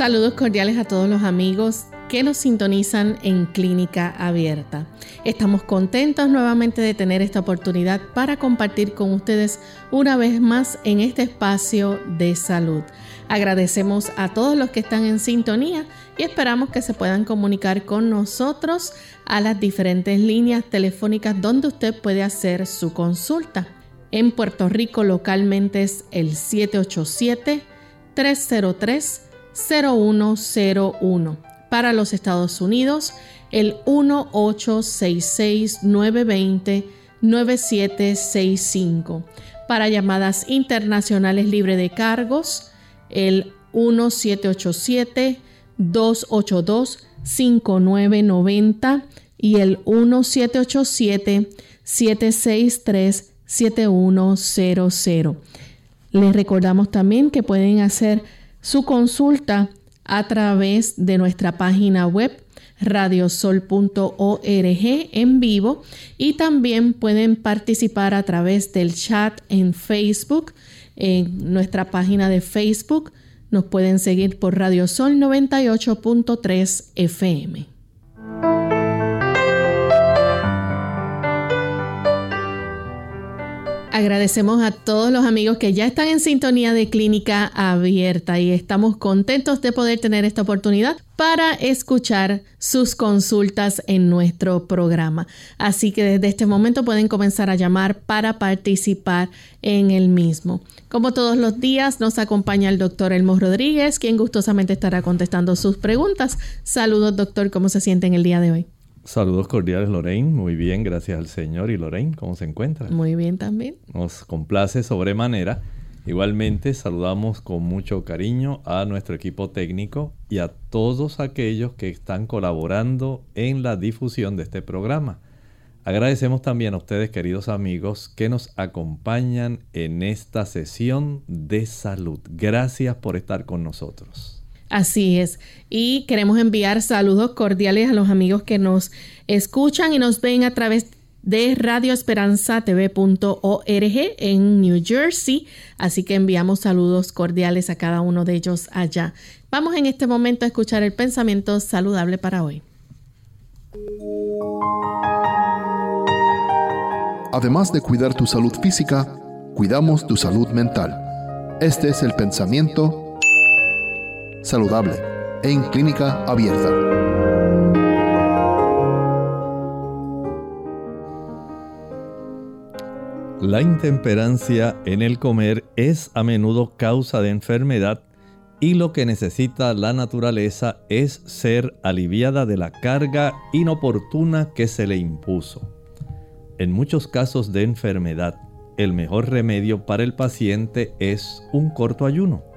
Saludos cordiales a todos los amigos que nos sintonizan en Clínica Abierta. Estamos contentos nuevamente de tener esta oportunidad para compartir con ustedes una vez más en este espacio de salud. Agradecemos a todos los que están en sintonía y esperamos que se puedan comunicar con nosotros a las diferentes líneas telefónicas donde usted puede hacer su consulta. En Puerto Rico localmente es el 787 303 0101. Para los Estados Unidos, el 1866-920-9765. Para llamadas internacionales libre de cargos, el 1787-282-5990 y el 1787-763-7100. Les recordamos también que pueden hacer su consulta a través de nuestra página web radiosol.org en vivo y también pueden participar a través del chat en Facebook, en nuestra página de Facebook. Nos pueden seguir por Radiosol 98.3 FM. Agradecemos a todos los amigos que ya están en sintonía de Clínica Abierta y estamos contentos de poder tener esta oportunidad para escuchar sus consultas en nuestro programa. Así que desde este momento pueden comenzar a llamar para participar en el mismo. Como todos los días nos acompaña el doctor Elmo Rodríguez, quien gustosamente estará contestando sus preguntas. Saludos doctor, ¿cómo se siente en el día de hoy? Saludos cordiales Lorraine, muy bien, gracias al Señor. ¿Y Lorraine, cómo se encuentra? Muy bien también. Nos complace sobremanera. Igualmente saludamos con mucho cariño a nuestro equipo técnico y a todos aquellos que están colaborando en la difusión de este programa. Agradecemos también a ustedes, queridos amigos, que nos acompañan en esta sesión de salud. Gracias por estar con nosotros. Así es. Y queremos enviar saludos cordiales a los amigos que nos escuchan y nos ven a través de radioesperanzatv.org en New Jersey. Así que enviamos saludos cordiales a cada uno de ellos allá. Vamos en este momento a escuchar el pensamiento saludable para hoy. Además de cuidar tu salud física, cuidamos tu salud mental. Este es el pensamiento saludable en clínica abierta. La intemperancia en el comer es a menudo causa de enfermedad y lo que necesita la naturaleza es ser aliviada de la carga inoportuna que se le impuso. En muchos casos de enfermedad, el mejor remedio para el paciente es un corto ayuno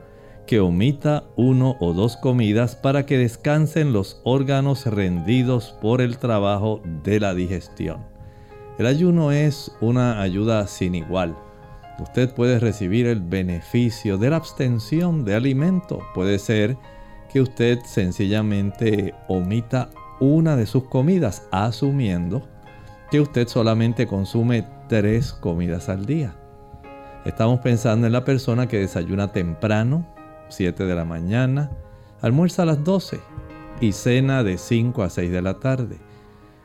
que omita uno o dos comidas para que descansen los órganos rendidos por el trabajo de la digestión. El ayuno es una ayuda sin igual. Usted puede recibir el beneficio de la abstención de alimento. Puede ser que usted sencillamente omita una de sus comidas, asumiendo que usted solamente consume tres comidas al día. Estamos pensando en la persona que desayuna temprano, 7 de la mañana, almuerza a las 12 y cena de 5 a 6 de la tarde.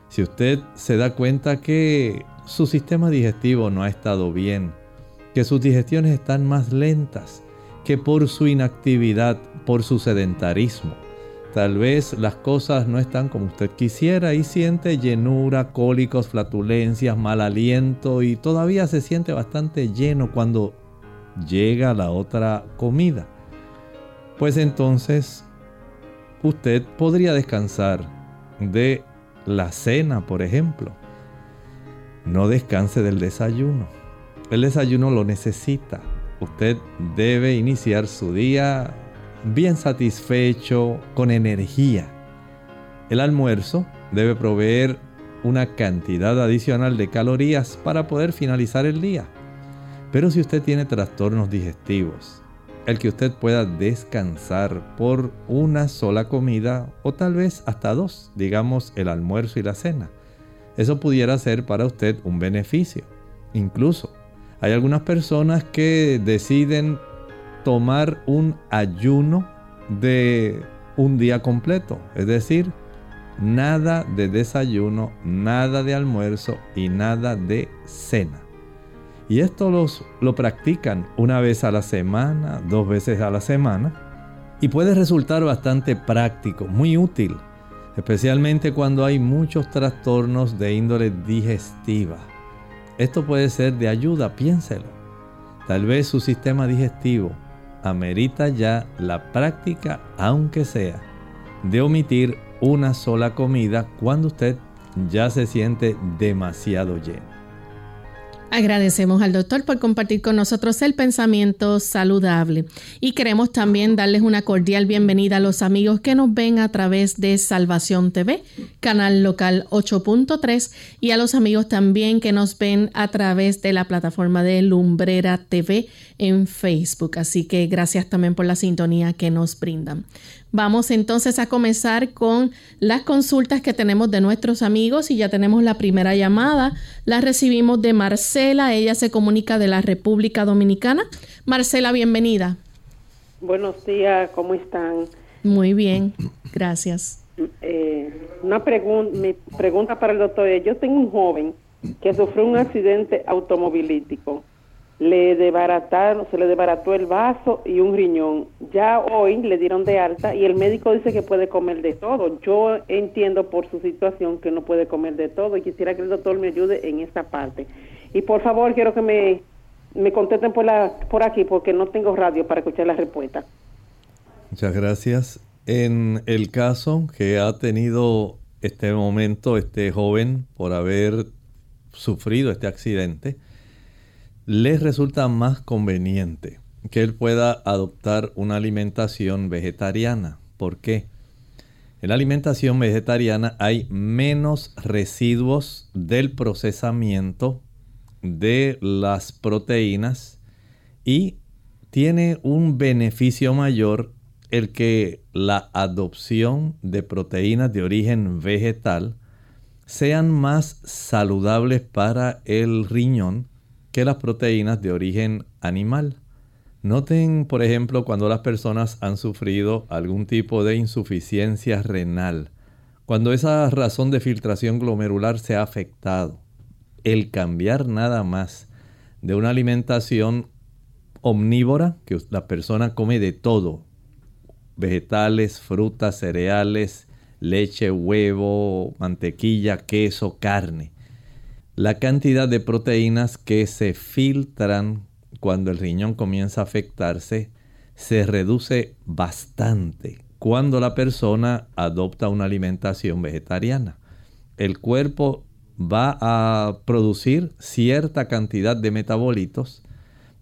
Si usted se da cuenta que su sistema digestivo no ha estado bien, que sus digestiones están más lentas, que por su inactividad, por su sedentarismo, tal vez las cosas no están como usted quisiera y siente llenura, cólicos, flatulencias, mal aliento y todavía se siente bastante lleno cuando llega la otra comida pues entonces usted podría descansar de la cena, por ejemplo. No descanse del desayuno. El desayuno lo necesita. usted debe iniciar su día bien satisfecho, con energía. El almuerzo debe proveer una cantidad adicional de calorías para poder finalizar el día. Pero si usted tiene trastornos digestivos, el que usted pueda descansar por una sola comida o tal vez hasta dos, digamos el almuerzo y la cena, eso pudiera ser para usted un beneficio. Incluso hay algunas personas que deciden tomar un ayuno de un día completo, es decir, nada de desayuno, nada de almuerzo y nada de cena. Y esto los, lo practican una vez a la semana, dos veces a la semana. Y puede resultar bastante práctico, muy útil, especialmente cuando hay muchos trastornos de índole digestiva. Esto puede ser de ayuda, piénselo. Tal vez su sistema digestivo amerita ya la práctica, aunque sea, de omitir una sola comida cuando usted ya se siente demasiado lleno. Agradecemos al doctor por compartir con nosotros el pensamiento saludable y queremos también darles una cordial bienvenida a los amigos que nos ven a través de Salvación TV, canal local 8.3 y a los amigos también que nos ven a través de la plataforma de Lumbrera TV en Facebook. Así que gracias también por la sintonía que nos brindan. Vamos entonces a comenzar con las consultas que tenemos de nuestros amigos y ya tenemos la primera llamada. La recibimos de Marcela, ella se comunica de la República Dominicana. Marcela, bienvenida. Buenos días, ¿cómo están? Muy bien, gracias. Eh, una pregunta, mi pregunta para el doctor yo tengo un joven que sufrió un accidente automovilístico le desbarataron, se le desbarató el vaso y un riñón. Ya hoy le dieron de alta y el médico dice que puede comer de todo. Yo entiendo por su situación que no puede comer de todo y quisiera que el doctor me ayude en esta parte. Y por favor, quiero que me, me contesten por, la, por aquí porque no tengo radio para escuchar la respuesta. Muchas gracias. En el caso que ha tenido este momento este joven por haber sufrido este accidente, les resulta más conveniente que él pueda adoptar una alimentación vegetariana. ¿Por qué? En la alimentación vegetariana hay menos residuos del procesamiento de las proteínas y tiene un beneficio mayor el que la adopción de proteínas de origen vegetal sean más saludables para el riñón que las proteínas de origen animal. Noten, por ejemplo, cuando las personas han sufrido algún tipo de insuficiencia renal, cuando esa razón de filtración glomerular se ha afectado, el cambiar nada más de una alimentación omnívora, que la persona come de todo, vegetales, frutas, cereales, leche, huevo, mantequilla, queso, carne, la cantidad de proteínas que se filtran cuando el riñón comienza a afectarse se reduce bastante cuando la persona adopta una alimentación vegetariana. El cuerpo va a producir cierta cantidad de metabolitos,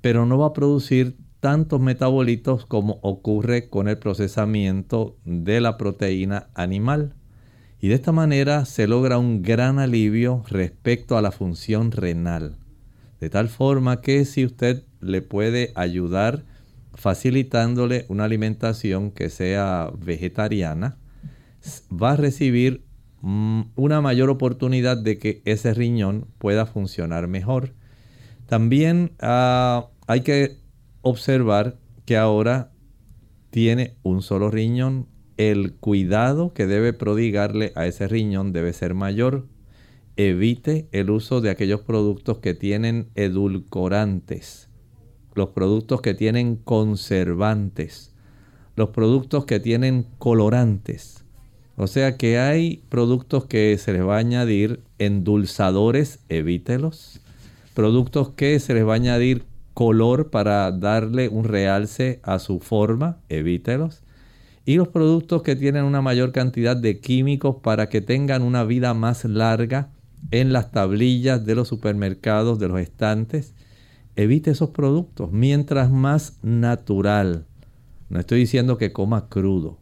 pero no va a producir tantos metabolitos como ocurre con el procesamiento de la proteína animal. Y de esta manera se logra un gran alivio respecto a la función renal. De tal forma que si usted le puede ayudar facilitándole una alimentación que sea vegetariana, va a recibir mm, una mayor oportunidad de que ese riñón pueda funcionar mejor. También ah, hay que observar que ahora tiene un solo riñón el cuidado que debe prodigarle a ese riñón debe ser mayor. Evite el uso de aquellos productos que tienen edulcorantes, los productos que tienen conservantes, los productos que tienen colorantes. O sea que hay productos que se les va a añadir endulzadores, evítelos. Productos que se les va a añadir color para darle un realce a su forma, evítelos y los productos que tienen una mayor cantidad de químicos para que tengan una vida más larga en las tablillas de los supermercados, de los estantes. evite esos productos. Mientras más natural, no estoy diciendo que coma crudo,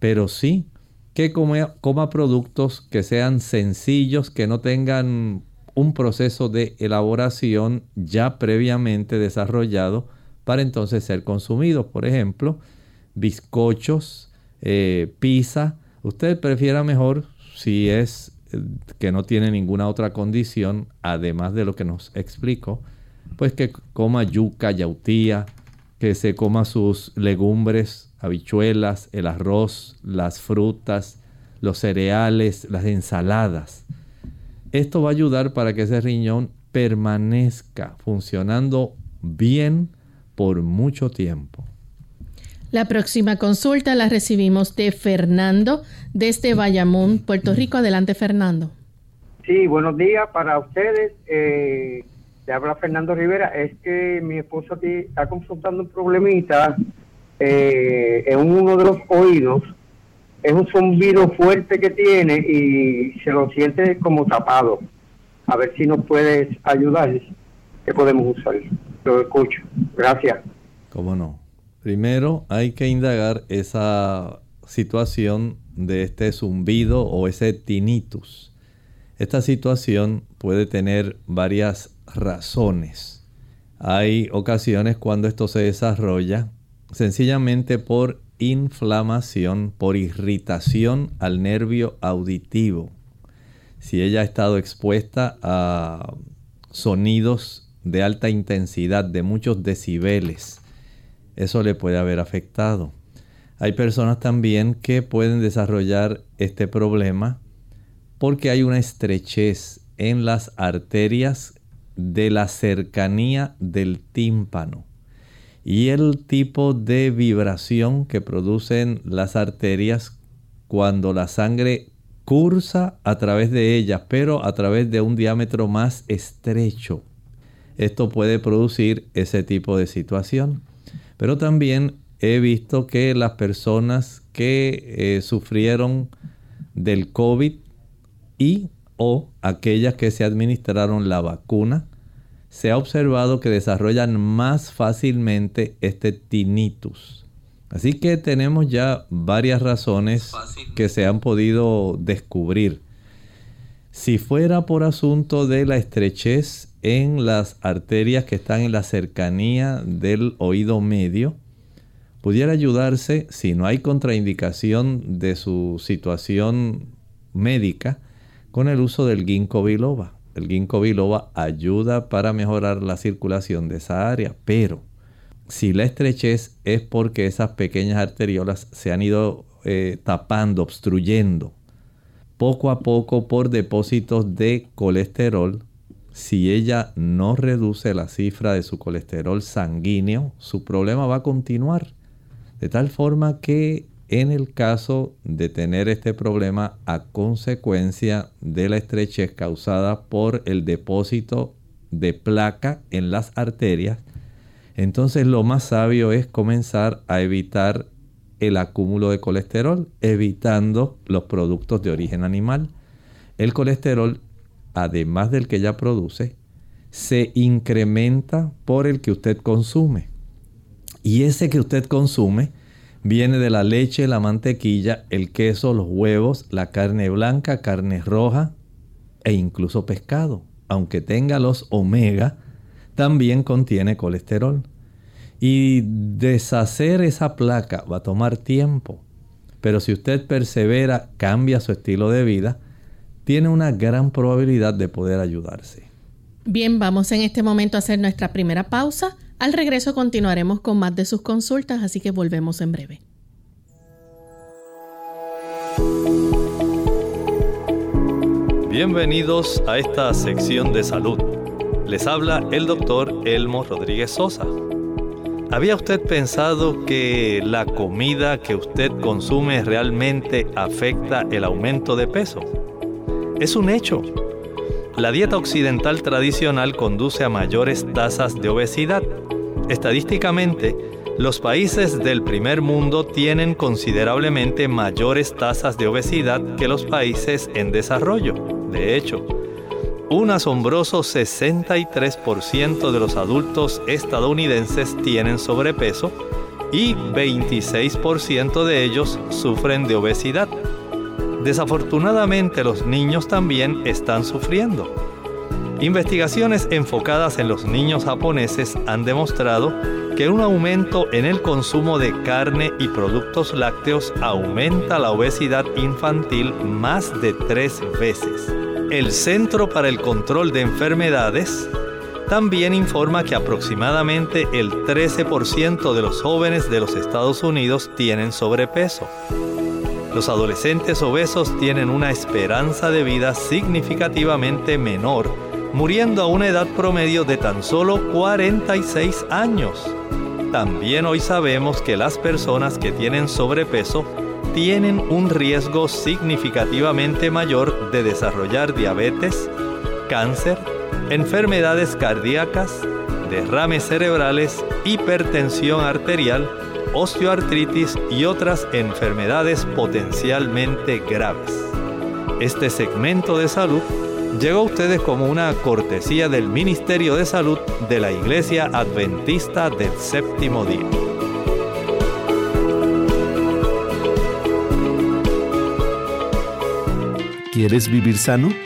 pero sí que coma, productos que sean sencillos, que no tengan un proceso de elaboración ya previamente desarrollado para entonces ser consumidos. Por ejemplo, bizcochos, eh, pizza. Usted prefiera mejor si es eh, que no tiene ninguna otra condición, además de lo que nos explico, pues que coma yuca, yautía, que se coma sus legumbres, habichuelas, el arroz, las frutas, los cereales, las ensaladas. Esto va a ayudar para que ese riñón permanezca funcionando bien por mucho tiempo. La próxima consulta la recibimos de Fernando desde Bayamón, Puerto Rico. Adelante, Fernando. Sí, buenos días para ustedes. Eh, te habla Fernando Rivera. Es que mi esposo aquí está confrontando un problemita eh, en uno de los oídos es un zumbido fuerte que tiene y se lo siente como tapado. A ver si nos puedes ayudar. ¿Qué podemos usar? Lo escucho. Gracias. ¿Cómo no? Primero hay que indagar esa situación de este zumbido o ese tinnitus. Esta situación puede tener varias razones. Hay ocasiones cuando esto se desarrolla sencillamente por inflamación, por irritación al nervio auditivo. Si ella ha estado expuesta a sonidos de alta intensidad, de muchos decibeles, eso le puede haber afectado. Hay personas también que pueden desarrollar este problema porque hay una estrechez en las arterias de la cercanía del tímpano y el tipo de vibración que producen las arterias cuando la sangre cursa a través de ellas, pero a través de un diámetro más estrecho. Esto puede producir ese tipo de situación. Pero también he visto que las personas que eh, sufrieron del COVID y o aquellas que se administraron la vacuna, se ha observado que desarrollan más fácilmente este tinnitus. Así que tenemos ya varias razones que se han podido descubrir. Si fuera por asunto de la estrechez en las arterias que están en la cercanía del oído medio, pudiera ayudarse, si no hay contraindicación de su situación médica, con el uso del ginkgo biloba. El ginkgo biloba ayuda para mejorar la circulación de esa área, pero si la estrechez es porque esas pequeñas arteriolas se han ido eh, tapando, obstruyendo, poco a poco por depósitos de colesterol, si ella no reduce la cifra de su colesterol sanguíneo, su problema va a continuar. De tal forma que en el caso de tener este problema a consecuencia de la estrechez causada por el depósito de placa en las arterias, entonces lo más sabio es comenzar a evitar el acúmulo de colesterol, evitando los productos de origen animal. El colesterol, además del que ya produce, se incrementa por el que usted consume. Y ese que usted consume, Viene de la leche, la mantequilla, el queso, los huevos, la carne blanca, carne roja e incluso pescado. Aunque tenga los omega, también contiene colesterol. Y deshacer esa placa va a tomar tiempo. Pero si usted persevera, cambia su estilo de vida, tiene una gran probabilidad de poder ayudarse. Bien, vamos en este momento a hacer nuestra primera pausa. Al regreso continuaremos con más de sus consultas, así que volvemos en breve. Bienvenidos a esta sección de salud. Les habla el doctor Elmo Rodríguez Sosa. ¿Había usted pensado que la comida que usted consume realmente afecta el aumento de peso? Es un hecho. La dieta occidental tradicional conduce a mayores tasas de obesidad. Estadísticamente, los países del primer mundo tienen considerablemente mayores tasas de obesidad que los países en desarrollo. De hecho, un asombroso 63% de los adultos estadounidenses tienen sobrepeso y 26% de ellos sufren de obesidad. Desafortunadamente los niños también están sufriendo. Investigaciones enfocadas en los niños japoneses han demostrado que un aumento en el consumo de carne y productos lácteos aumenta la obesidad infantil más de tres veces. El Centro para el Control de Enfermedades también informa que aproximadamente el 13% de los jóvenes de los Estados Unidos tienen sobrepeso. Los adolescentes obesos tienen una esperanza de vida significativamente menor, muriendo a una edad promedio de tan solo 46 años. También hoy sabemos que las personas que tienen sobrepeso tienen un riesgo significativamente mayor de desarrollar diabetes, cáncer, enfermedades cardíacas, derrames cerebrales, hipertensión arterial, osteoartritis y otras enfermedades potencialmente graves. Este segmento de salud llegó a ustedes como una cortesía del Ministerio de Salud de la Iglesia Adventista del Séptimo Día. ¿Quieres vivir sano?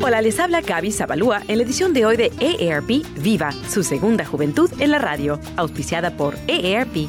Hola, les habla Gaby Zabalúa en la edición de hoy de EARP Viva, su segunda juventud en la radio, auspiciada por EARP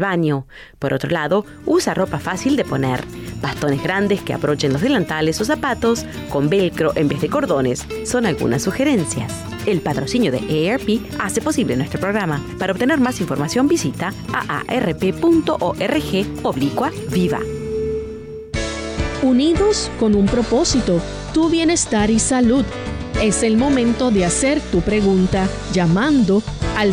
baño. Por otro lado, usa ropa fácil de poner, bastones grandes que aprochen los delantales o zapatos con velcro en vez de cordones. Son algunas sugerencias. El patrocinio de EARP hace posible nuestro programa. Para obtener más información visita aarp.org oblicua viva. Unidos con un propósito, tu bienestar y salud. Es el momento de hacer tu pregunta llamando al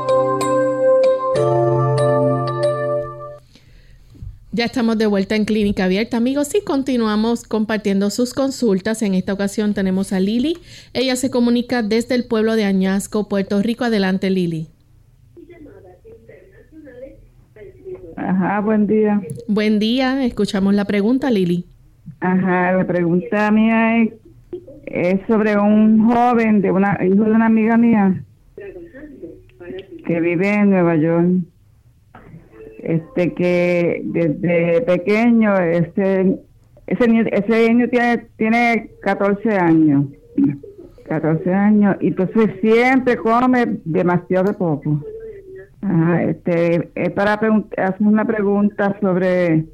Ya estamos de vuelta en Clínica Abierta, amigos, y continuamos compartiendo sus consultas. En esta ocasión tenemos a Lili. Ella se comunica desde el pueblo de Añasco, Puerto Rico. Adelante, Lili. Ajá, buen día. Buen día, escuchamos la pregunta, Lili. Ajá, la pregunta mía es es sobre un joven de una hijo de una amiga mía que vive en Nueva York. Este que desde pequeño ese ese niño, ese niño tiene tiene 14 años. 14 años y entonces siempre come demasiado poco. este es para hacer una pregunta sobre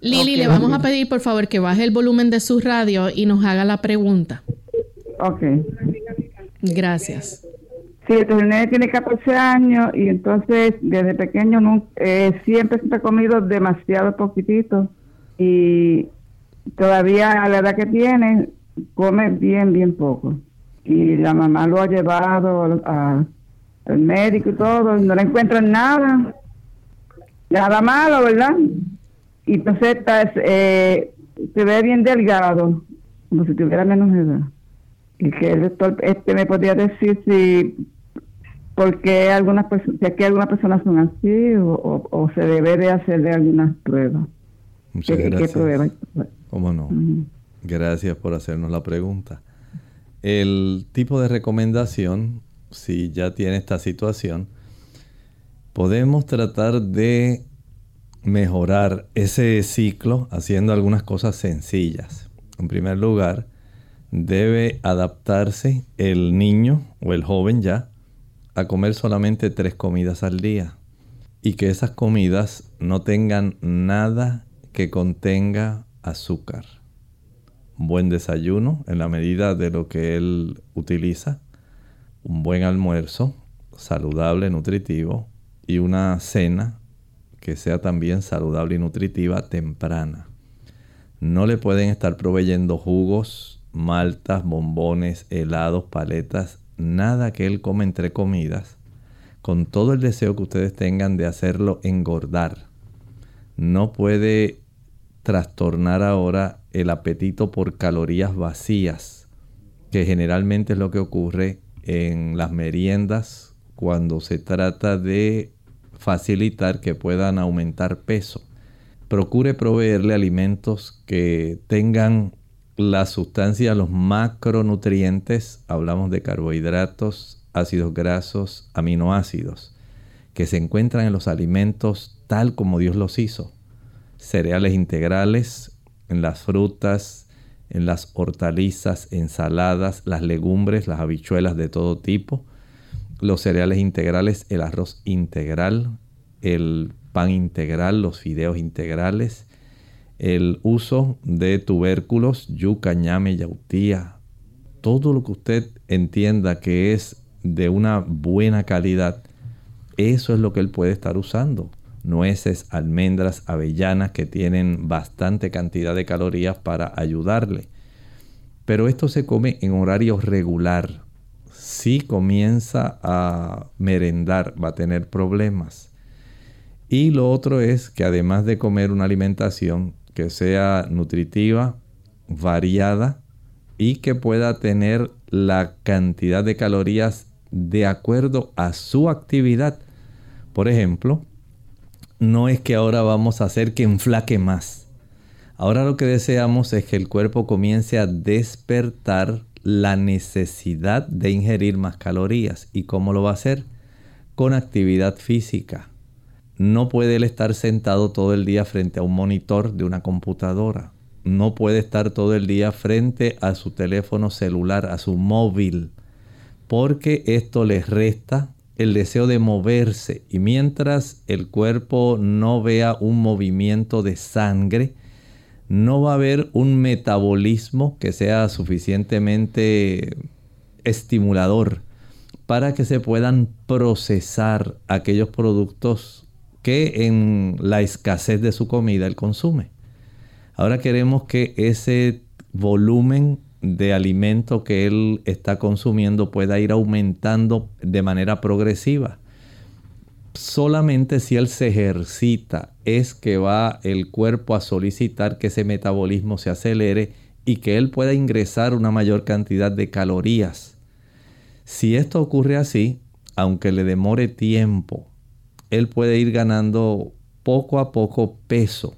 Lili, le vamos a pedir por favor que baje el volumen de su radio y nos haga la pregunta. Ok. Gracias. Sí, el nene tiene 14 años y entonces desde pequeño no, eh, siempre se ha comido demasiado poquitito y todavía a la edad que tiene come bien, bien poco. Y la mamá lo ha llevado al médico y todo, no le encuentran nada, nada malo, ¿verdad? y entonces eh, se ve bien delgado, como si tuviera menos edad. Y que el doctor este me podría decir si porque algunas personas, si aquí algunas personas son así o, se debe de hacerle algunas pruebas. Muchas gracias. ¿Qué pruebas? ¿Cómo no? Gracias por hacernos la pregunta. El tipo de recomendación, si ya tiene esta situación, podemos tratar de mejorar ese ciclo haciendo algunas cosas sencillas. En primer lugar, debe adaptarse el niño o el joven ya a comer solamente tres comidas al día y que esas comidas no tengan nada que contenga azúcar. buen desayuno en la medida de lo que él utiliza, un buen almuerzo saludable, nutritivo y una cena que sea también saludable y nutritiva temprana. No le pueden estar proveyendo jugos, maltas, bombones, helados, paletas, nada que él come entre comidas, con todo el deseo que ustedes tengan de hacerlo engordar. No puede trastornar ahora el apetito por calorías vacías, que generalmente es lo que ocurre en las meriendas cuando se trata de facilitar que puedan aumentar peso. Procure proveerle alimentos que tengan la sustancia, los macronutrientes, hablamos de carbohidratos, ácidos grasos, aminoácidos, que se encuentran en los alimentos tal como Dios los hizo. Cereales integrales, en las frutas, en las hortalizas, ensaladas, las legumbres, las habichuelas de todo tipo, los cereales integrales, el arroz integral, el pan integral, los fideos integrales, el uso de tubérculos, yuca, ñame, yautía, todo lo que usted entienda que es de una buena calidad, eso es lo que él puede estar usando. Nueces, almendras, avellanas que tienen bastante cantidad de calorías para ayudarle. Pero esto se come en horario regular, si comienza a merendar va a tener problemas. Y lo otro es que además de comer una alimentación que sea nutritiva, variada y que pueda tener la cantidad de calorías de acuerdo a su actividad. Por ejemplo, no es que ahora vamos a hacer que enflaque más. Ahora lo que deseamos es que el cuerpo comience a despertar la necesidad de ingerir más calorías. ¿Y cómo lo va a hacer? Con actividad física. No puede él estar sentado todo el día frente a un monitor de una computadora. No puede estar todo el día frente a su teléfono celular, a su móvil, porque esto le resta el deseo de moverse. Y mientras el cuerpo no vea un movimiento de sangre, no va a haber un metabolismo que sea suficientemente estimulador para que se puedan procesar aquellos productos que en la escasez de su comida él consume. Ahora queremos que ese volumen de alimento que él está consumiendo pueda ir aumentando de manera progresiva solamente si él se ejercita es que va el cuerpo a solicitar que ese metabolismo se acelere y que él pueda ingresar una mayor cantidad de calorías. Si esto ocurre así, aunque le demore tiempo, él puede ir ganando poco a poco peso,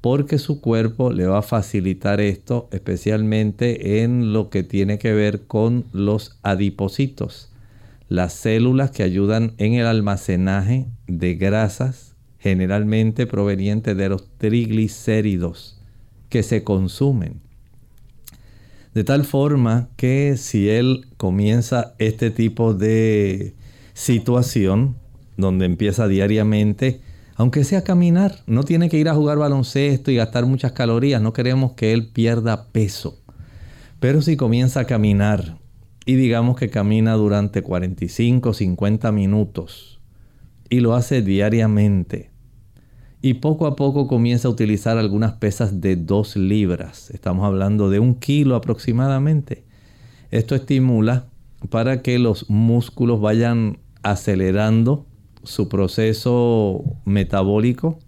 porque su cuerpo le va a facilitar esto, especialmente en lo que tiene que ver con los adipocitos, las células que ayudan en el almacenaje de grasas, generalmente provenientes de los triglicéridos que se consumen. De tal forma que si él comienza este tipo de situación, donde empieza diariamente, aunque sea caminar, no tiene que ir a jugar baloncesto y gastar muchas calorías, no queremos que él pierda peso. Pero si comienza a caminar y digamos que camina durante 45, 50 minutos y lo hace diariamente y poco a poco comienza a utilizar algunas pesas de 2 libras, estamos hablando de un kilo aproximadamente, esto estimula para que los músculos vayan acelerando su proceso metabólico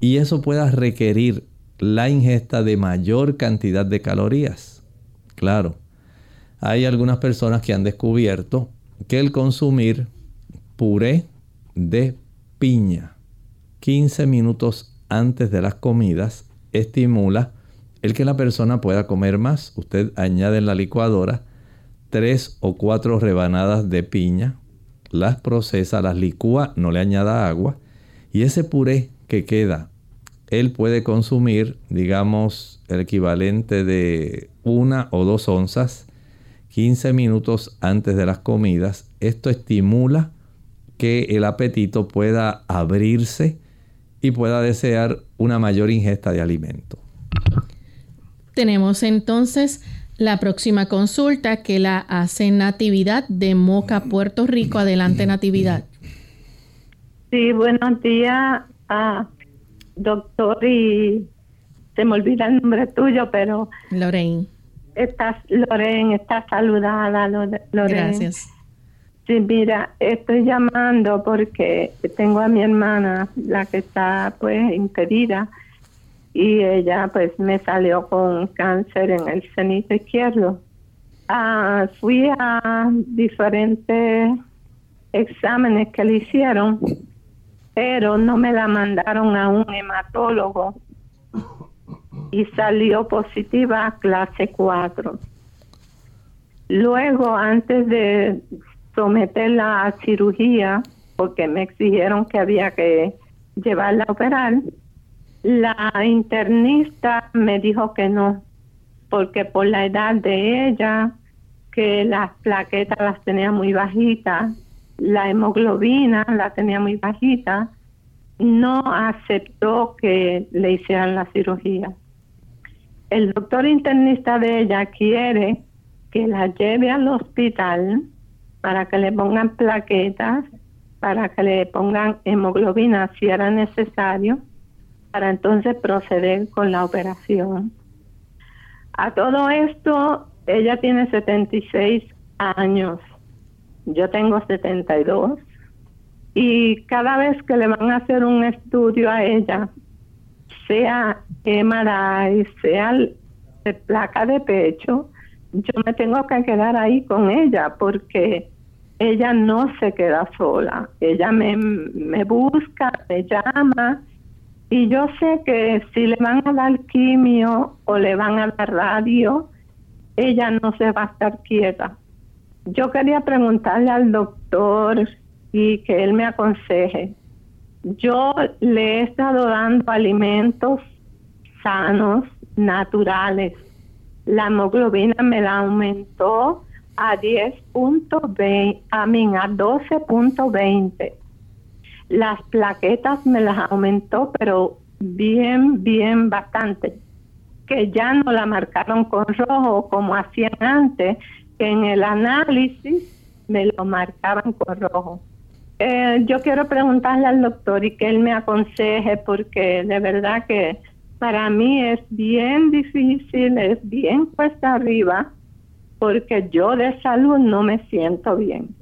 y eso pueda requerir la ingesta de mayor cantidad de calorías. Claro, hay algunas personas que han descubierto que el consumir puré de piña 15 minutos antes de las comidas estimula el que la persona pueda comer más. Usted añade en la licuadora tres o cuatro rebanadas de piña, las procesa, las licúa, no le añada agua y ese puré que queda, él puede consumir, digamos, el equivalente de una o dos onzas 15 minutos antes de las comidas. Esto estimula que el apetito pueda abrirse y pueda desear una mayor ingesta de alimento. Tenemos entonces la próxima consulta que la hace Natividad de Moca, Puerto Rico. Adelante, Natividad. Sí, buenos días, ah, doctor, y se me olvida el nombre tuyo, pero... Lorraine. Estás, Lorraine, estás saludada, Lorraine. Gracias. Sí, mira, estoy llamando porque tengo a mi hermana, la que está pues impedida, y ella pues me salió con cáncer en el cenito izquierdo. Ah, fui a diferentes exámenes que le hicieron, pero no me la mandaron a un hematólogo y salió positiva clase 4. Luego, antes de someterla a cirugía, porque me exigieron que había que llevarla a operar, la internista me dijo que no, porque por la edad de ella, que las plaquetas las tenía muy bajitas, la hemoglobina la tenía muy bajita, no aceptó que le hicieran la cirugía. El doctor internista de ella quiere que la lleve al hospital para que le pongan plaquetas, para que le pongan hemoglobina si era necesario para entonces proceder con la operación. A todo esto, ella tiene 76 años, yo tengo 72, y cada vez que le van a hacer un estudio a ella, sea MRI, sea de placa de pecho, yo me tengo que quedar ahí con ella porque ella no se queda sola, ella me, me busca, me llama y yo sé que si le van a dar quimio o le van a dar radio, ella no se va a estar quieta. Yo quería preguntarle al doctor y que él me aconseje. Yo le he estado dando alimentos sanos, naturales. La hemoglobina me la aumentó a 10.20, a mí a 12.20 las plaquetas me las aumentó, pero bien, bien bastante. Que ya no la marcaron con rojo como hacían antes, que en el análisis me lo marcaban con rojo. Eh, yo quiero preguntarle al doctor y que él me aconseje porque de verdad que para mí es bien difícil, es bien cuesta arriba, porque yo de salud no me siento bien.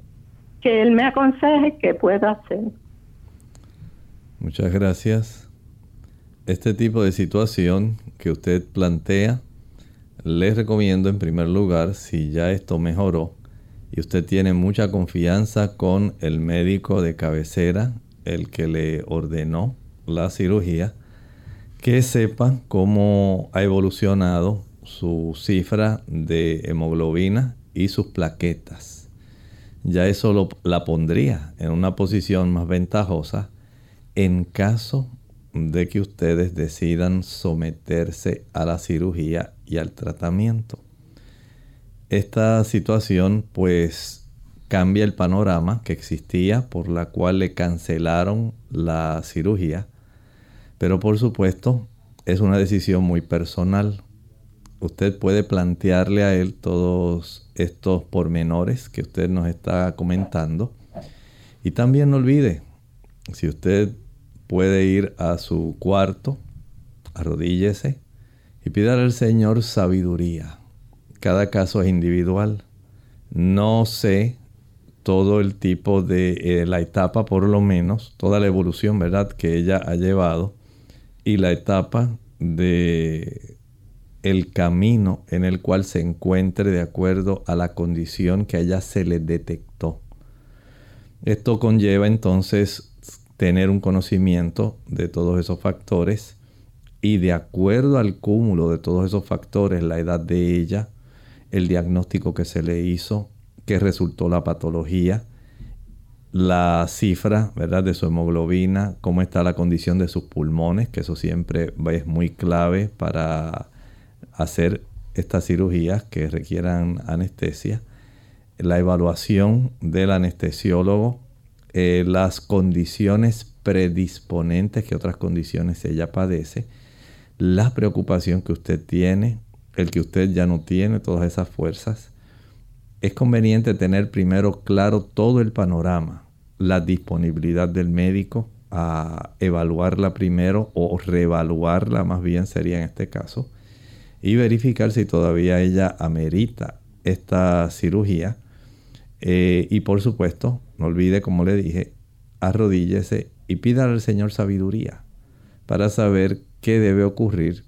Que él me aconseje qué puedo hacer. Muchas gracias. Este tipo de situación que usted plantea, les recomiendo en primer lugar, si ya esto mejoró y usted tiene mucha confianza con el médico de cabecera, el que le ordenó la cirugía, que sepa cómo ha evolucionado su cifra de hemoglobina y sus plaquetas. Ya eso la pondría en una posición más ventajosa en caso de que ustedes decidan someterse a la cirugía y al tratamiento. Esta situación pues cambia el panorama que existía por la cual le cancelaron la cirugía, pero por supuesto es una decisión muy personal. Usted puede plantearle a él todos estos pormenores que usted nos está comentando y también no olvide, si usted puede ir a su cuarto, arrodíllese y pídale al Señor sabiduría. Cada caso es individual. No sé todo el tipo de eh, la etapa, por lo menos, toda la evolución, ¿verdad?, que ella ha llevado y la etapa de el camino en el cual se encuentre de acuerdo a la condición que a ella se le detectó. Esto conlleva entonces tener un conocimiento de todos esos factores y de acuerdo al cúmulo de todos esos factores, la edad de ella, el diagnóstico que se le hizo, que resultó la patología, la cifra, ¿verdad? De su hemoglobina, cómo está la condición de sus pulmones, que eso siempre es muy clave para hacer estas cirugías que requieran anestesia, la evaluación del anestesiólogo, eh, las condiciones predisponentes que otras condiciones ella padece, la preocupación que usted tiene, el que usted ya no tiene todas esas fuerzas. Es conveniente tener primero claro todo el panorama, la disponibilidad del médico a evaluarla primero o reevaluarla más bien sería en este caso y verificar si todavía ella amerita esta cirugía eh, y por supuesto no olvide, como le dije, arrodíllese y pídale al Señor sabiduría para saber qué debe ocurrir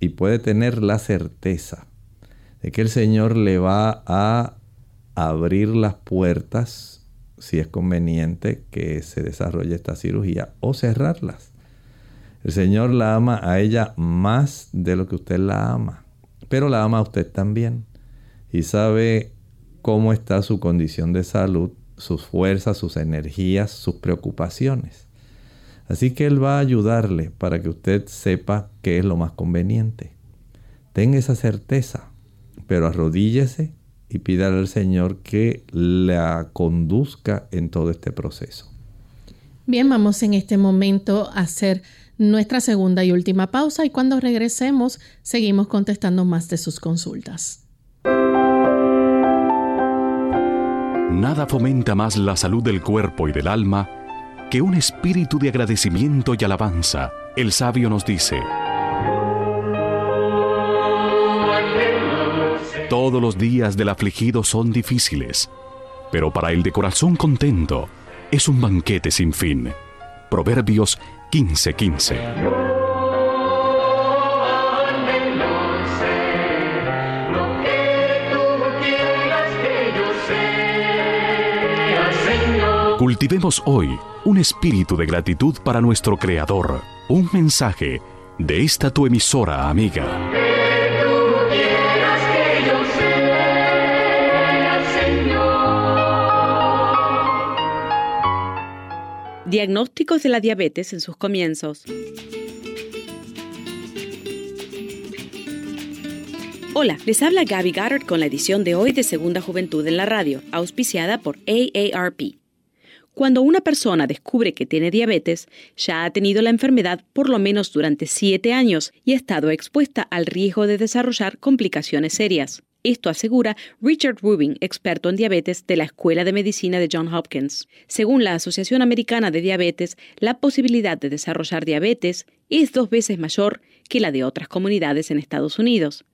y puede tener la certeza de que el Señor le va a abrir las puertas si es conveniente que se desarrolle esta cirugía o cerrarlas. El Señor la ama a ella más de lo que usted la ama, pero la ama a usted también y sabe cómo está su condición de salud sus fuerzas, sus energías, sus preocupaciones. Así que Él va a ayudarle para que usted sepa qué es lo más conveniente. Tenga esa certeza, pero arrodíllese y pídale al Señor que la conduzca en todo este proceso. Bien, vamos en este momento a hacer nuestra segunda y última pausa y cuando regresemos seguimos contestando más de sus consultas. Nada fomenta más la salud del cuerpo y del alma que un espíritu de agradecimiento y alabanza. El sabio nos dice, Todos los días del afligido son difíciles, pero para el de corazón contento es un banquete sin fin. Proverbios 15:15. Cultivemos hoy un espíritu de gratitud para nuestro Creador. Un mensaje de esta tu emisora amiga. Diagnósticos de la diabetes en sus comienzos. Hola, les habla Gaby Goddard con la edición de hoy de Segunda Juventud en la Radio, auspiciada por AARP. Cuando una persona descubre que tiene diabetes, ya ha tenido la enfermedad por lo menos durante siete años y ha estado expuesta al riesgo de desarrollar complicaciones serias. Esto asegura Richard Rubin, experto en diabetes de la Escuela de Medicina de Johns Hopkins. Según la Asociación Americana de Diabetes, la posibilidad de desarrollar diabetes es dos veces mayor que la de otras comunidades en Estados Unidos.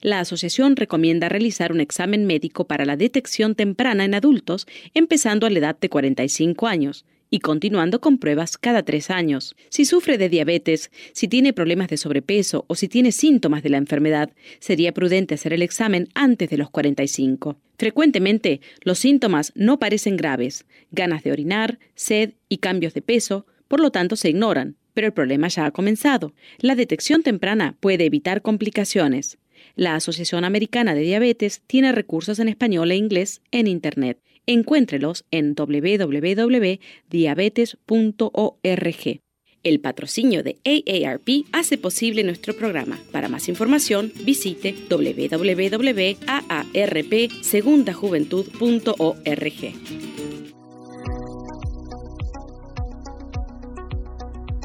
La asociación recomienda realizar un examen médico para la detección temprana en adultos, empezando a la edad de 45 años y continuando con pruebas cada tres años. Si sufre de diabetes, si tiene problemas de sobrepeso o si tiene síntomas de la enfermedad, sería prudente hacer el examen antes de los 45. Frecuentemente, los síntomas no parecen graves, ganas de orinar, sed y cambios de peso, por lo tanto se ignoran pero el problema ya ha comenzado. La detección temprana puede evitar complicaciones. La Asociación Americana de Diabetes tiene recursos en español e inglés en Internet. Encuéntrelos en www.diabetes.org. El patrocinio de AARP hace posible nuestro programa. Para más información, visite www.aarpsegundajuventud.org.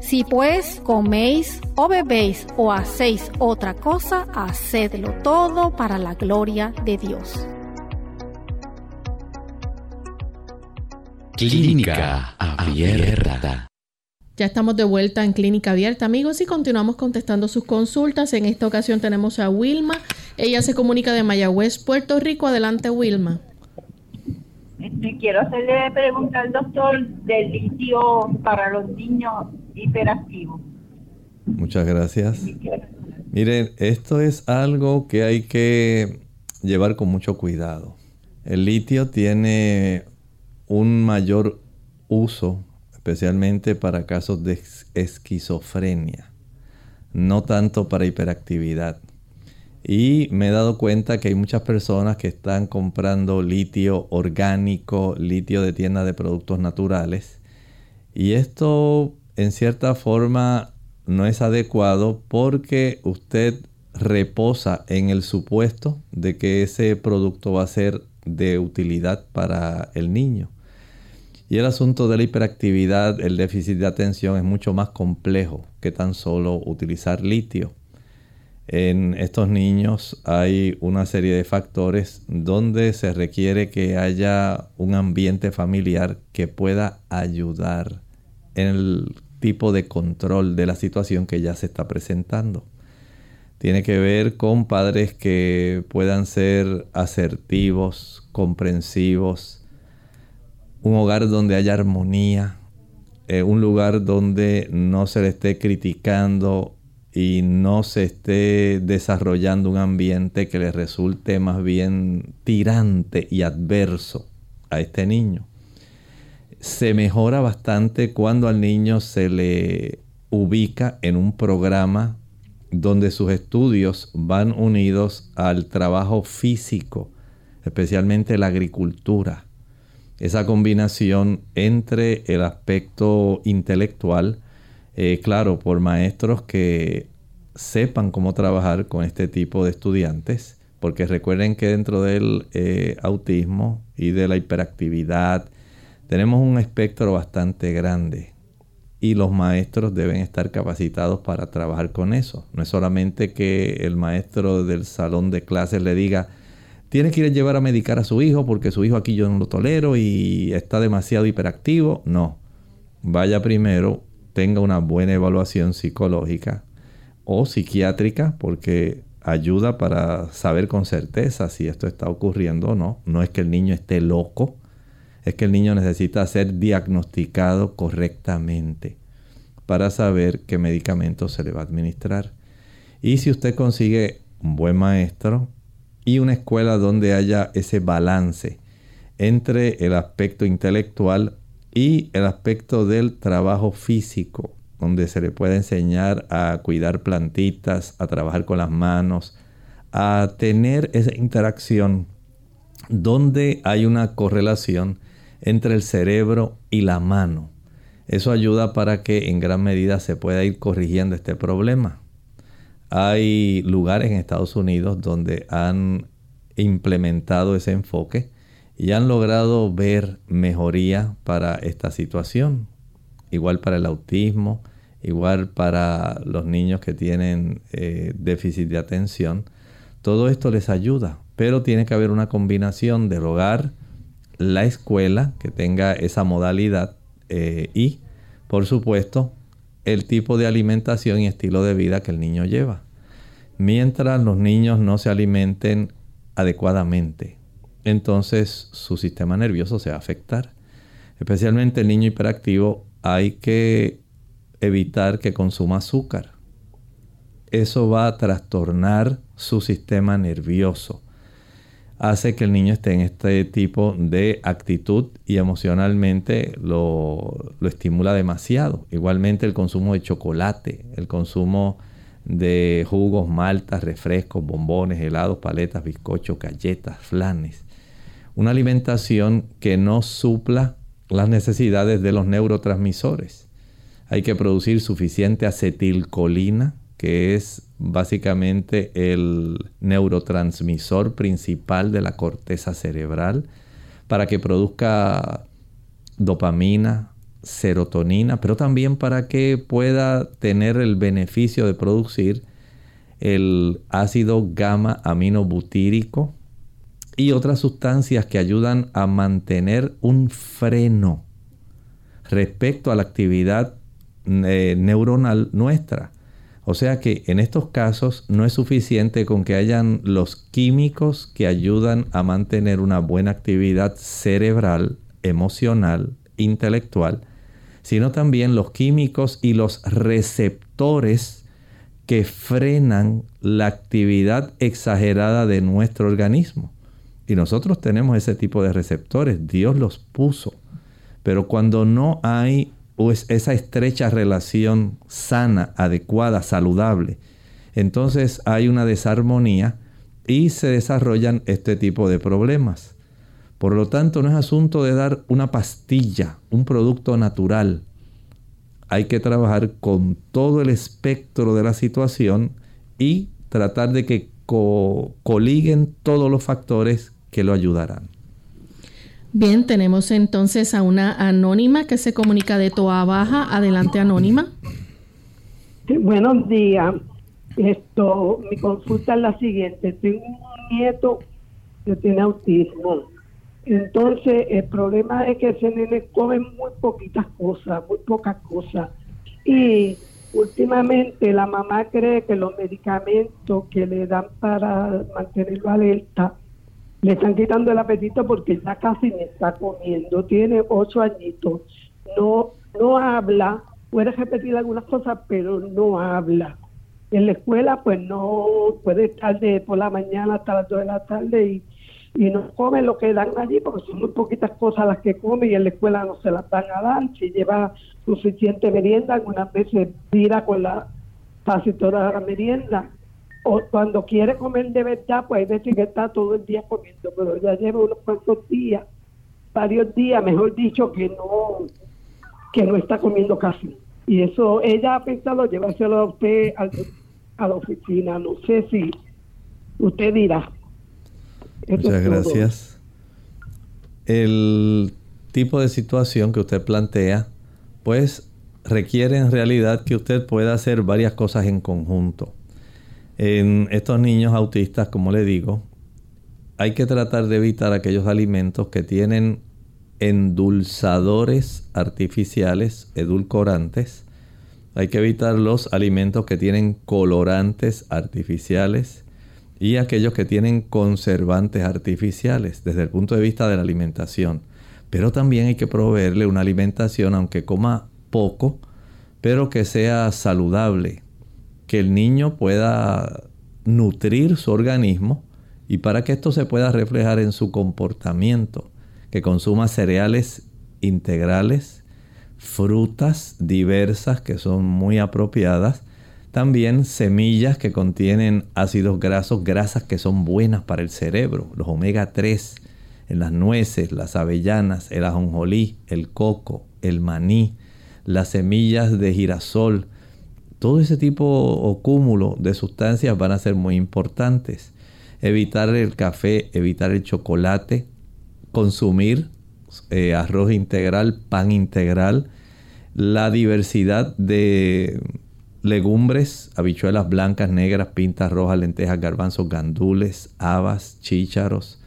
Si pues coméis o bebéis o hacéis otra cosa, hacedlo todo para la gloria de Dios. Clínica Abierta. Ya estamos de vuelta en Clínica Abierta, amigos, y continuamos contestando sus consultas. En esta ocasión tenemos a Wilma. Ella se comunica de Mayagüez, Puerto Rico. Adelante, Wilma. Quiero hacerle pregunta al doctor del litio para los niños hiperactivos. Muchas gracias. Miren, esto es algo que hay que llevar con mucho cuidado. El litio tiene un mayor uso, especialmente para casos de esquizofrenia, no tanto para hiperactividad. Y me he dado cuenta que hay muchas personas que están comprando litio orgánico, litio de tienda de productos naturales. Y esto en cierta forma no es adecuado porque usted reposa en el supuesto de que ese producto va a ser de utilidad para el niño. Y el asunto de la hiperactividad, el déficit de atención es mucho más complejo que tan solo utilizar litio. En estos niños hay una serie de factores donde se requiere que haya un ambiente familiar que pueda ayudar en el tipo de control de la situación que ya se está presentando. Tiene que ver con padres que puedan ser asertivos, comprensivos, un hogar donde haya armonía, eh, un lugar donde no se le esté criticando y no se esté desarrollando un ambiente que le resulte más bien tirante y adverso a este niño. Se mejora bastante cuando al niño se le ubica en un programa donde sus estudios van unidos al trabajo físico, especialmente la agricultura. Esa combinación entre el aspecto intelectual, eh, claro, por maestros que sepan cómo trabajar con este tipo de estudiantes, porque recuerden que dentro del eh, autismo y de la hiperactividad tenemos un espectro bastante grande y los maestros deben estar capacitados para trabajar con eso. No es solamente que el maestro del salón de clases le diga, tiene que ir a llevar a medicar a su hijo porque su hijo aquí yo no lo tolero y está demasiado hiperactivo. No, vaya primero tenga una buena evaluación psicológica o psiquiátrica porque ayuda para saber con certeza si esto está ocurriendo o no. No es que el niño esté loco, es que el niño necesita ser diagnosticado correctamente. para saber qué medicamento se le va a administrar. Y si usted consigue un buen maestro y una escuela donde haya ese balance entre el aspecto intelectual y el aspecto del trabajo físico, donde se le puede enseñar a cuidar plantitas, a trabajar con las manos, a tener esa interacción donde hay una correlación entre el cerebro y la mano. Eso ayuda para que en gran medida se pueda ir corrigiendo este problema. Hay lugares en Estados Unidos donde han implementado ese enfoque y han logrado ver mejoría para esta situación. Igual para el autismo, igual para los niños que tienen eh, déficit de atención. Todo esto les ayuda, pero tiene que haber una combinación del hogar, la escuela, que tenga esa modalidad eh, y, por supuesto, el tipo de alimentación y estilo de vida que el niño lleva. Mientras los niños no se alimenten adecuadamente, entonces su sistema nervioso se va a afectar. Especialmente el niño hiperactivo hay que evitar que consuma azúcar. Eso va a trastornar su sistema nervioso. Hace que el niño esté en este tipo de actitud y emocionalmente lo, lo estimula demasiado. Igualmente el consumo de chocolate, el consumo de jugos, maltas, refrescos, bombones, helados, paletas, bizcochos, galletas, flanes. Una alimentación que no supla las necesidades de los neurotransmisores. Hay que producir suficiente acetilcolina, que es básicamente el neurotransmisor principal de la corteza cerebral, para que produzca dopamina, serotonina, pero también para que pueda tener el beneficio de producir el ácido gamma aminobutírico y otras sustancias que ayudan a mantener un freno respecto a la actividad eh, neuronal nuestra. O sea que en estos casos no es suficiente con que hayan los químicos que ayudan a mantener una buena actividad cerebral, emocional, intelectual, sino también los químicos y los receptores que frenan la actividad exagerada de nuestro organismo. Y nosotros tenemos ese tipo de receptores, Dios los puso. Pero cuando no hay esa estrecha relación sana, adecuada, saludable, entonces hay una desarmonía y se desarrollan este tipo de problemas. Por lo tanto, no es asunto de dar una pastilla, un producto natural. Hay que trabajar con todo el espectro de la situación y tratar de que coliguen todos los factores que lo ayudarán. Bien, tenemos entonces a una anónima que se comunica de Toa Baja. Adelante, anónima. buenos días. Esto, mi consulta es la siguiente. Tengo un nieto que tiene autismo entonces, el problema es que ese nene come muy poquitas cosas, muy pocas cosas. Y últimamente la mamá cree que los medicamentos que le dan para mantenerlo alerta le están quitando el apetito porque ya casi ni está comiendo. Tiene ocho añitos. No, no habla, puede repetir algunas cosas, pero no habla. En la escuela, pues no puede estar de por la mañana hasta las dos de la tarde y y no come lo que dan allí porque son muy poquitas cosas las que come y en la escuela no se las dan a dar. Si lleva suficiente merienda, algunas veces tira con la casi toda la merienda. O cuando quiere comer de verdad, pues hay veces que está todo el día comiendo, pero ya lleva unos cuantos días, varios días, mejor dicho, que no, que no está comiendo casi. Y eso, ella ha pensado llevárselo a usted a la oficina. No sé si usted dirá. Muchas gracias. El tipo de situación que usted plantea, pues requiere en realidad que usted pueda hacer varias cosas en conjunto. En estos niños autistas, como le digo, hay que tratar de evitar aquellos alimentos que tienen endulzadores artificiales, edulcorantes. Hay que evitar los alimentos que tienen colorantes artificiales y aquellos que tienen conservantes artificiales desde el punto de vista de la alimentación. Pero también hay que proveerle una alimentación, aunque coma poco, pero que sea saludable, que el niño pueda nutrir su organismo y para que esto se pueda reflejar en su comportamiento, que consuma cereales integrales, frutas diversas que son muy apropiadas, también semillas que contienen ácidos grasos, grasas que son buenas para el cerebro, los omega 3 en las nueces, las avellanas, el ajonjolí, el coco, el maní, las semillas de girasol, todo ese tipo o cúmulo de sustancias van a ser muy importantes. Evitar el café, evitar el chocolate, consumir eh, arroz integral, pan integral, la diversidad de legumbres, habichuelas blancas, negras, pintas rojas, lentejas, garbanzos, gandules, habas, chícharos.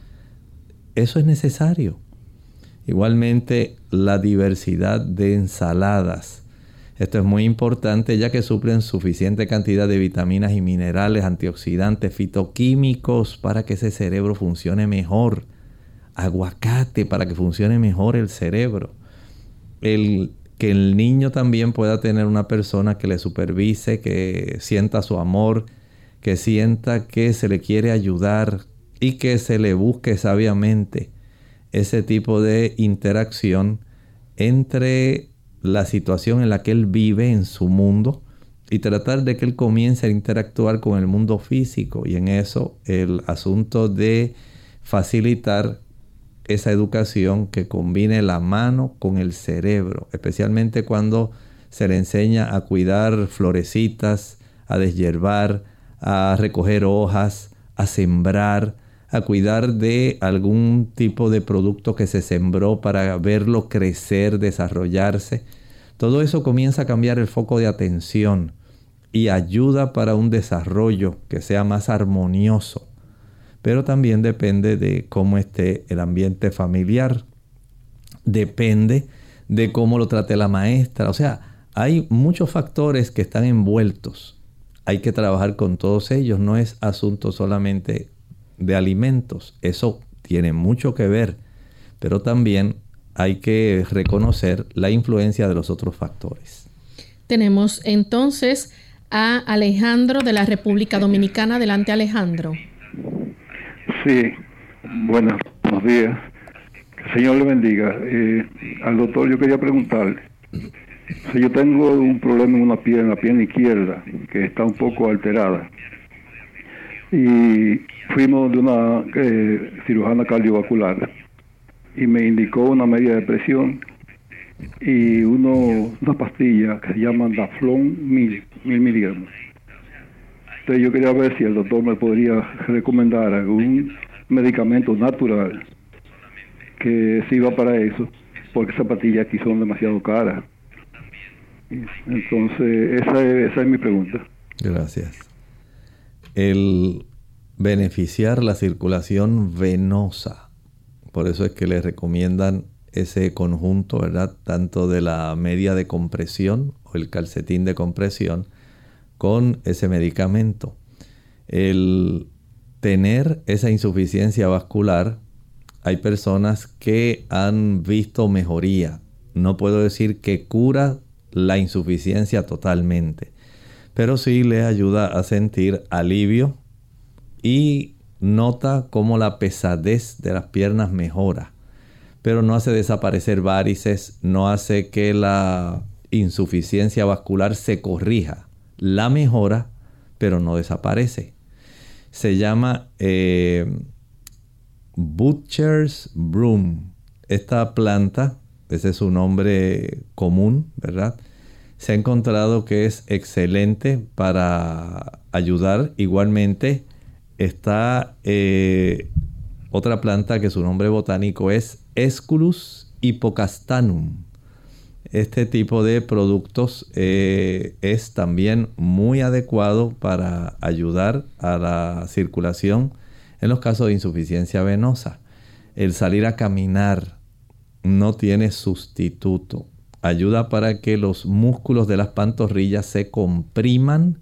Eso es necesario. Igualmente la diversidad de ensaladas. Esto es muy importante ya que suplen suficiente cantidad de vitaminas y minerales, antioxidantes, fitoquímicos para que ese cerebro funcione mejor. Aguacate para que funcione mejor el cerebro. El que el niño también pueda tener una persona que le supervise, que sienta su amor, que sienta que se le quiere ayudar y que se le busque sabiamente ese tipo de interacción entre la situación en la que él vive en su mundo y tratar de que él comience a interactuar con el mundo físico. Y en eso el asunto de facilitar esa educación que combine la mano con el cerebro, especialmente cuando se le enseña a cuidar florecitas, a deshiervar, a recoger hojas, a sembrar, a cuidar de algún tipo de producto que se sembró para verlo crecer, desarrollarse. Todo eso comienza a cambiar el foco de atención y ayuda para un desarrollo que sea más armonioso pero también depende de cómo esté el ambiente familiar, depende de cómo lo trate la maestra, o sea, hay muchos factores que están envueltos. Hay que trabajar con todos ellos, no es asunto solamente de alimentos, eso tiene mucho que ver, pero también hay que reconocer la influencia de los otros factores. Tenemos entonces a Alejandro de la República Dominicana. Adelante Alejandro. Sí, buenos, días. Que el Señor le bendiga. Eh, al doctor yo quería preguntarle. Si yo tengo un problema en una pierna, en la pierna izquierda, que está un poco alterada. Y fuimos de una eh, cirujana cardiovascular y me indicó una media de presión y uno, una pastilla que se llama Daflon mil, mil miligramos yo quería ver si el doctor me podría recomendar algún medicamento natural que sirva para eso, porque esas pastillas aquí son demasiado caras. Entonces, esa es, esa es mi pregunta. Gracias. El beneficiar la circulación venosa, por eso es que le recomiendan ese conjunto, ¿verdad? Tanto de la media de compresión o el calcetín de compresión, con ese medicamento. El tener esa insuficiencia vascular, hay personas que han visto mejoría. No puedo decir que cura la insuficiencia totalmente, pero sí le ayuda a sentir alivio y nota cómo la pesadez de las piernas mejora, pero no hace desaparecer varices, no hace que la insuficiencia vascular se corrija la mejora, pero no desaparece. Se llama eh, Butcher's Broom. Esta planta, ese es su nombre común, ¿verdad? Se ha encontrado que es excelente para ayudar. Igualmente está eh, otra planta que su nombre botánico es Esculus hippocastanum este tipo de productos eh, es también muy adecuado para ayudar a la circulación en los casos de insuficiencia venosa. El salir a caminar no tiene sustituto. Ayuda para que los músculos de las pantorrillas se compriman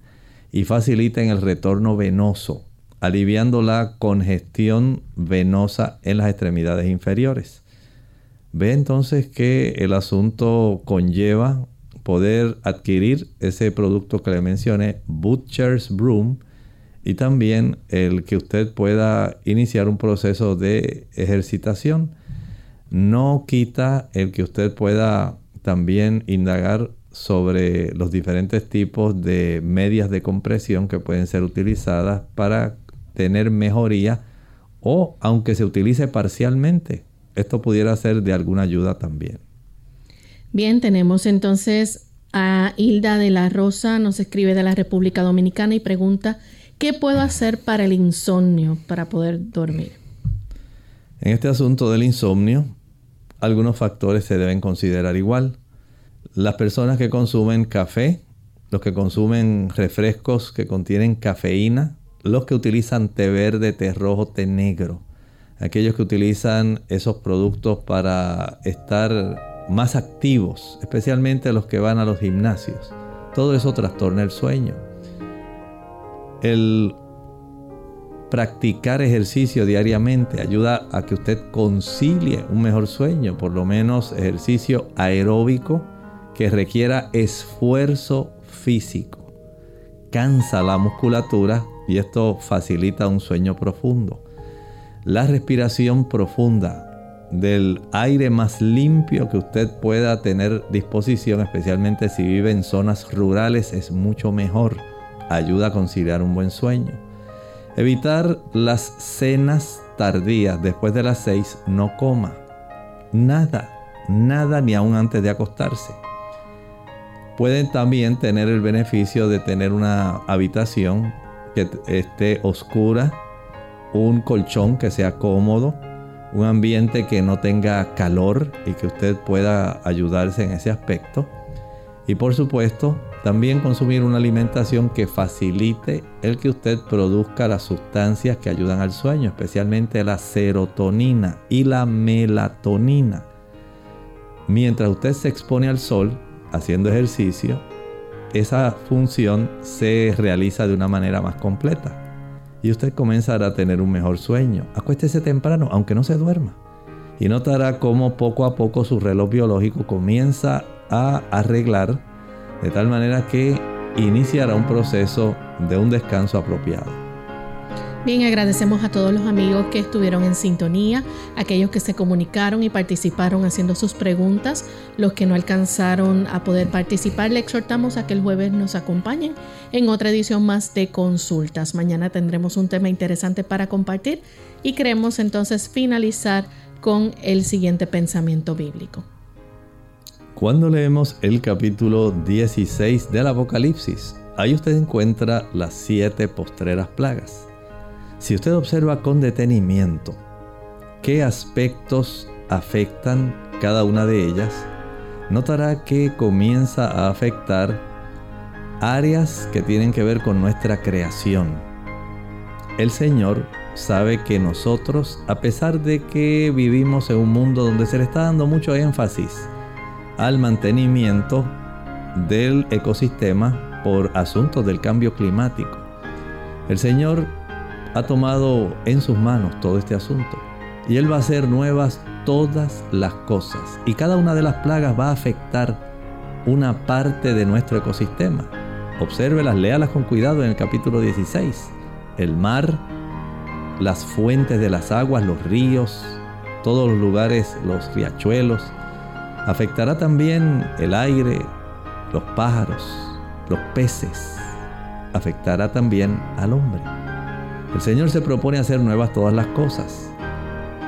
y faciliten el retorno venoso, aliviando la congestión venosa en las extremidades inferiores. Ve entonces que el asunto conlleva poder adquirir ese producto que le mencioné, Butcher's Broom, y también el que usted pueda iniciar un proceso de ejercitación. No quita el que usted pueda también indagar sobre los diferentes tipos de medias de compresión que pueden ser utilizadas para tener mejoría o aunque se utilice parcialmente, esto pudiera ser de alguna ayuda también. Bien, tenemos entonces a Hilda de la Rosa, nos escribe de la República Dominicana y pregunta, ¿Qué puedo hacer para el insomnio, para poder dormir? En este asunto del insomnio, algunos factores se deben considerar igual. Las personas que consumen café, los que consumen refrescos que contienen cafeína, los que utilizan té verde, té rojo, té negro, aquellos que utilizan esos productos para estar más activos, especialmente los que van a los gimnasios. Todo eso trastorna el sueño el practicar ejercicio diariamente ayuda a que usted concilie un mejor sueño, por lo menos ejercicio aeróbico que requiera esfuerzo físico. Cansa la musculatura y esto facilita un sueño profundo. La respiración profunda del aire más limpio que usted pueda tener disposición, especialmente si vive en zonas rurales, es mucho mejor ayuda a conciliar un buen sueño. Evitar las cenas tardías después de las 6, no coma. Nada, nada ni aún antes de acostarse. Pueden también tener el beneficio de tener una habitación esté oscura, un colchón que sea cómodo, un ambiente que no tenga calor y que usted pueda ayudarse en ese aspecto. Y por supuesto, también consumir una alimentación que facilite el que usted produzca las sustancias que ayudan al sueño, especialmente la serotonina y la melatonina. Mientras usted se expone al sol haciendo ejercicio, esa función se realiza de una manera más completa y usted comenzará a tener un mejor sueño. Acuéstese temprano, aunque no se duerma, y notará cómo poco a poco su reloj biológico comienza a arreglar de tal manera que iniciará un proceso de un descanso apropiado. Bien, agradecemos a todos los amigos que estuvieron en sintonía, aquellos que se comunicaron y participaron haciendo sus preguntas, los que no alcanzaron a poder participar, le exhortamos a que el jueves nos acompañen en otra edición más de consultas. Mañana tendremos un tema interesante para compartir y queremos entonces finalizar con el siguiente pensamiento bíblico. Cuando leemos el capítulo 16 del Apocalipsis, ahí usted encuentra las siete postreras plagas. Si usted observa con detenimiento qué aspectos afectan cada una de ellas, notará que comienza a afectar áreas que tienen que ver con nuestra creación. El Señor sabe que nosotros, a pesar de que vivimos en un mundo donde se le está dando mucho énfasis al mantenimiento del ecosistema por asuntos del cambio climático. El Señor ha tomado en sus manos todo este asunto y Él va a hacer nuevas todas las cosas y cada una de las plagas va a afectar una parte de nuestro ecosistema. Obsérvelas, léalas con cuidado en el capítulo 16. El mar, las fuentes de las aguas, los ríos, todos los lugares, los riachuelos, Afectará también el aire, los pájaros, los peces. Afectará también al hombre. El Señor se propone hacer nuevas todas las cosas,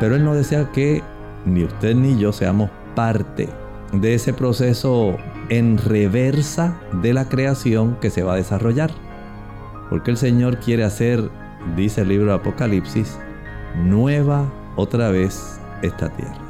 pero Él no desea que ni usted ni yo seamos parte de ese proceso en reversa de la creación que se va a desarrollar. Porque el Señor quiere hacer, dice el libro de Apocalipsis, nueva otra vez esta tierra.